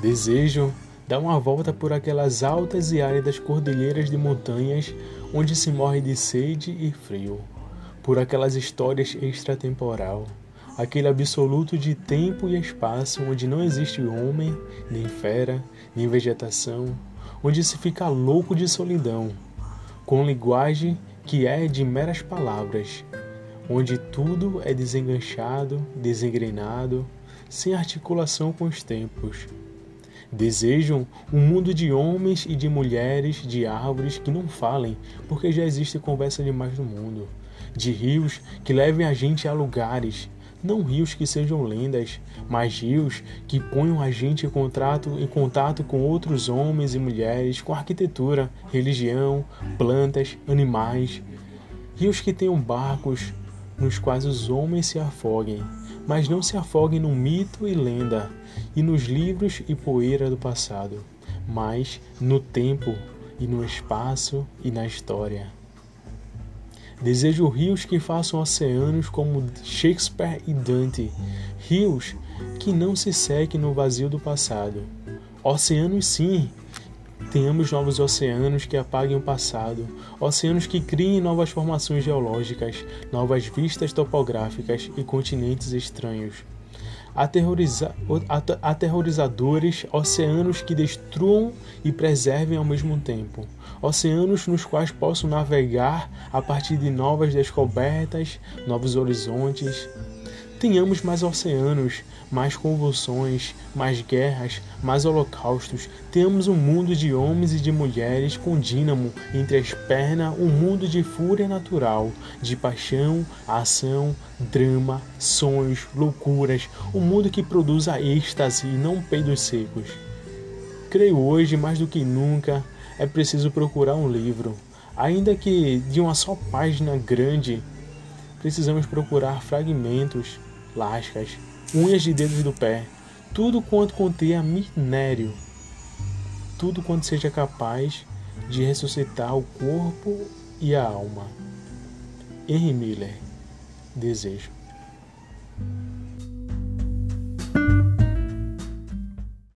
Desejo dar uma volta por aquelas altas e áridas cordilheiras de montanhas onde se morre de sede e frio, por aquelas histórias extratemporal, aquele absoluto de tempo e espaço onde não existe homem, nem fera, nem vegetação, onde se fica louco de solidão, com linguagem que é de meras palavras, onde tudo é desenganchado, desengrenado, sem articulação com os tempos. Desejam um mundo de homens e de mulheres, de árvores que não falem, porque já existe conversa demais no mundo. De rios que levem a gente a lugares, não rios que sejam lendas, mas rios que ponham a gente em contato, em contato com outros homens e mulheres, com arquitetura, religião, plantas, animais. Rios que tenham barcos nos quais os homens se afoguem, mas não se afoguem no mito e lenda, e nos livros e poeira do passado, mas no tempo e no espaço e na história. Desejo rios que façam oceanos como Shakespeare e Dante, rios que não se sequem no vazio do passado. Oceanos, sim, tenhamos novos oceanos que apaguem o passado, oceanos que criem novas formações geológicas, novas vistas topográficas e continentes estranhos. Aterroriza aterrorizadores, oceanos que destruam e preservem ao mesmo tempo, oceanos nos quais posso navegar a partir de novas descobertas, novos horizontes, Tenhamos mais oceanos, mais convulsões, mais guerras, mais holocaustos. Tenhamos um mundo de homens e de mulheres com dínamo entre as pernas, um mundo de fúria natural, de paixão, ação, drama, sonhos, loucuras, um mundo que produza êxtase e não peidos secos. Creio hoje, mais do que nunca, é preciso procurar um livro, ainda que de uma só página grande, precisamos procurar fragmentos lascas, unhas de dedos do pé, tudo quanto contenha minério, tudo quanto seja capaz de ressuscitar o corpo e a alma. Henry Miller, Desejo.